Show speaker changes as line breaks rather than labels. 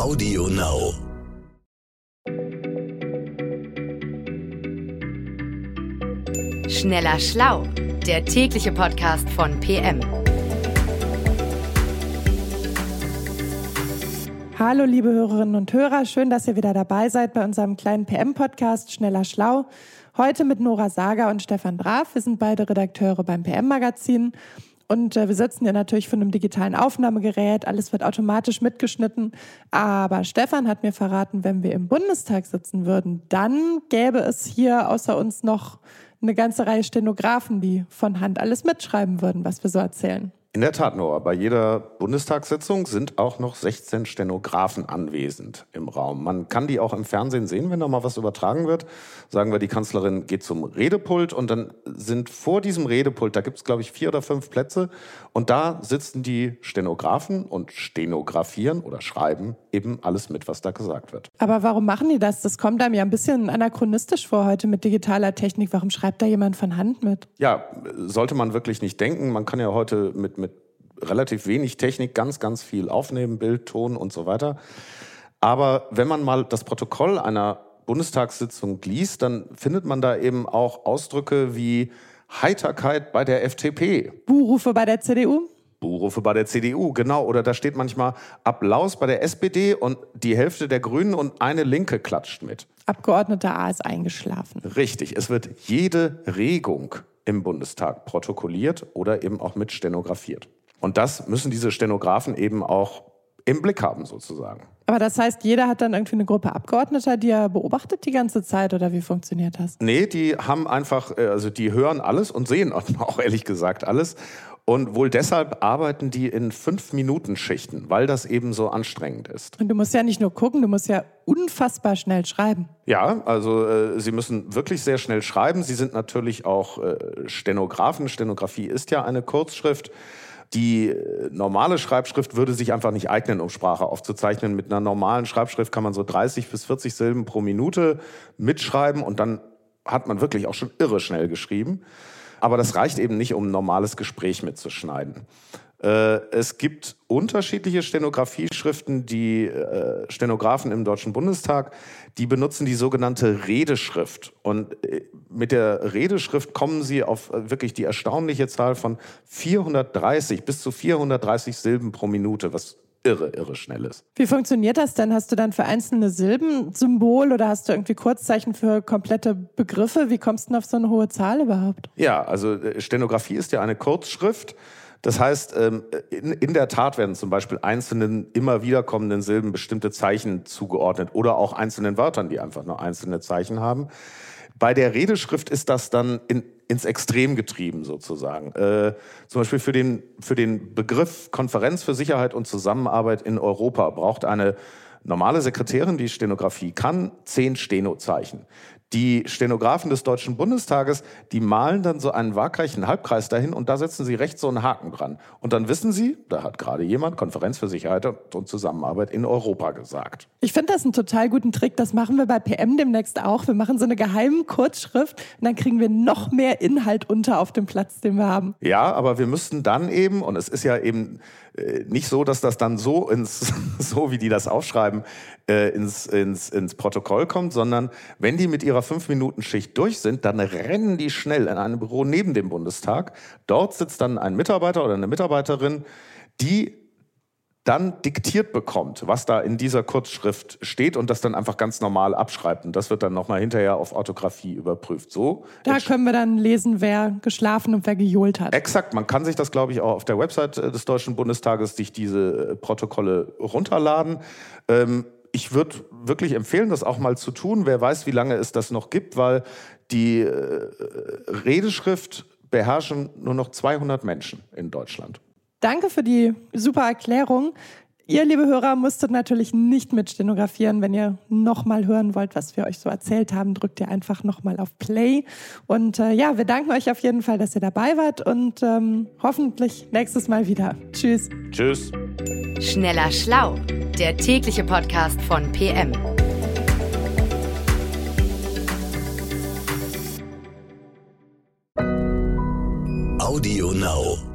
Audio Now.
Schneller Schlau, der tägliche Podcast von PM.
Hallo liebe Hörerinnen und Hörer, schön, dass ihr wieder dabei seid bei unserem kleinen PM-Podcast Schneller Schlau. Heute mit Nora Sager und Stefan Draf. Wir sind beide Redakteure beim PM-Magazin und äh, wir sitzen ja natürlich von einem digitalen Aufnahmegerät. Alles wird automatisch mitgeschnitten. Aber Stefan hat mir verraten, wenn wir im Bundestag sitzen würden, dann gäbe es hier außer uns noch eine ganze Reihe Stenografen, die von Hand alles mitschreiben würden, was wir so erzählen.
In der Tat, Noah. Bei jeder Bundestagssitzung sind auch noch 16 Stenografen anwesend im Raum. Man kann die auch im Fernsehen sehen, wenn da mal was übertragen wird. Sagen wir, die Kanzlerin geht zum Redepult und dann sind vor diesem Redepult, da gibt es, glaube ich, vier oder fünf Plätze und da sitzen die Stenografen und stenografieren oder schreiben eben alles mit, was da gesagt wird.
Aber warum machen die das? Das kommt einem ja ein bisschen anachronistisch vor heute mit digitaler Technik. Warum schreibt da jemand von Hand mit?
Ja, sollte man wirklich nicht denken. Man kann ja heute mit relativ wenig Technik ganz, ganz viel aufnehmen, Bild, Ton und so weiter. Aber wenn man mal das Protokoll einer Bundestagssitzung liest, dann findet man da eben auch Ausdrücke wie Heiterkeit bei der FDP.
Buhrufe bei der CDU?
Buhrufe bei der CDU, genau. Oder da steht manchmal Applaus bei der SPD und die Hälfte der Grünen und eine Linke klatscht mit.
Abgeordneter A ist eingeschlafen.
Richtig. Es wird jede Regung im Bundestag protokolliert oder eben auch mit stenografiert. Und das müssen diese Stenografen eben auch im Blick haben, sozusagen.
Aber das heißt, jeder hat dann irgendwie eine Gruppe Abgeordneter, die er beobachtet die ganze Zeit oder wie funktioniert das?
Nee, die haben einfach, äh, also die hören alles und sehen auch ehrlich gesagt alles. Und wohl deshalb arbeiten die in Fünf-Minuten-Schichten, weil das eben so anstrengend ist.
Und du musst ja nicht nur gucken, du musst ja unfassbar schnell schreiben.
Ja, also äh, sie müssen wirklich sehr schnell schreiben. Sie sind natürlich auch äh, Stenografen. Stenografie ist ja eine Kurzschrift. Die äh, normale Schreibschrift würde sich einfach nicht eignen, um Sprache aufzuzeichnen. Mit einer normalen Schreibschrift kann man so 30 bis 40 Silben pro Minute mitschreiben und dann hat man wirklich auch schon irre schnell geschrieben. Aber das reicht eben nicht, um ein normales Gespräch mitzuschneiden. Äh, es gibt unterschiedliche Stenografieschriften, die äh, Stenografen im Deutschen Bundestag, die benutzen die sogenannte Redeschrift. Und äh, mit der Redeschrift kommen sie auf wirklich die erstaunliche Zahl von 430 bis zu 430 Silben pro Minute, was irre, irre schnell ist.
Wie funktioniert das denn? Hast du dann für einzelne Silben Symbol oder hast du irgendwie Kurzzeichen für komplette Begriffe? Wie kommst du denn auf so eine hohe Zahl überhaupt?
Ja, also Stenografie ist ja eine Kurzschrift. Das heißt, ähm, in, der Tat werden zum Beispiel einzelnen immer wiederkommenden Silben bestimmte Zeichen zugeordnet oder auch einzelnen Wörtern, die einfach nur einzelne Zeichen haben. Bei der Redeschrift ist das dann in, ins Extrem getrieben sozusagen. Äh, zum Beispiel für den, für den Begriff Konferenz für Sicherheit und Zusammenarbeit in Europa braucht eine normale Sekretärin, die Stenografie kann, zehn Stenozeichen. Die Stenografen des Deutschen Bundestages, die malen dann so einen waagreichen Halbkreis dahin und da setzen sie rechts so einen Haken dran. Und dann wissen sie, da hat gerade jemand Konferenz für Sicherheit und Zusammenarbeit in Europa gesagt.
Ich finde das einen total guten Trick. Das machen wir bei PM demnächst auch. Wir machen so eine geheime Kurzschrift und dann kriegen wir noch mehr Inhalt unter auf dem Platz, den wir haben.
Ja, aber wir müssten dann eben, und es ist ja eben äh, nicht so, dass das dann so ins, so wie die das aufschreiben, äh, ins, ins, ins Protokoll kommt, sondern wenn die mit ihrer Fünf-Minuten-Schicht durch sind, dann rennen die schnell in ein Büro neben dem Bundestag. Dort sitzt dann ein Mitarbeiter oder eine Mitarbeiterin, die dann diktiert bekommt, was da in dieser Kurzschrift steht und das dann einfach ganz normal abschreibt. Und das wird dann nochmal hinterher auf Orthographie überprüft. So.
Da können wir dann lesen, wer geschlafen und wer gejohlt hat.
Exakt. Man kann sich das, glaube ich, auch auf der Website äh, des Deutschen Bundestages sich diese äh, Protokolle runterladen. Ähm, ich würde wirklich empfehlen, das auch mal zu tun. Wer weiß, wie lange es das noch gibt, weil die äh, Redeschrift beherrschen nur noch 200 Menschen in Deutschland.
Danke für die super Erklärung. Ihr, liebe Hörer, musstet natürlich nicht mit stenografieren. Wenn ihr nochmal hören wollt, was wir euch so erzählt haben, drückt ihr einfach nochmal auf Play. Und äh, ja, wir danken euch auf jeden Fall, dass ihr dabei wart und ähm, hoffentlich nächstes Mal wieder. Tschüss.
Tschüss.
Schneller Schlau, der tägliche Podcast von PM. Audio Now.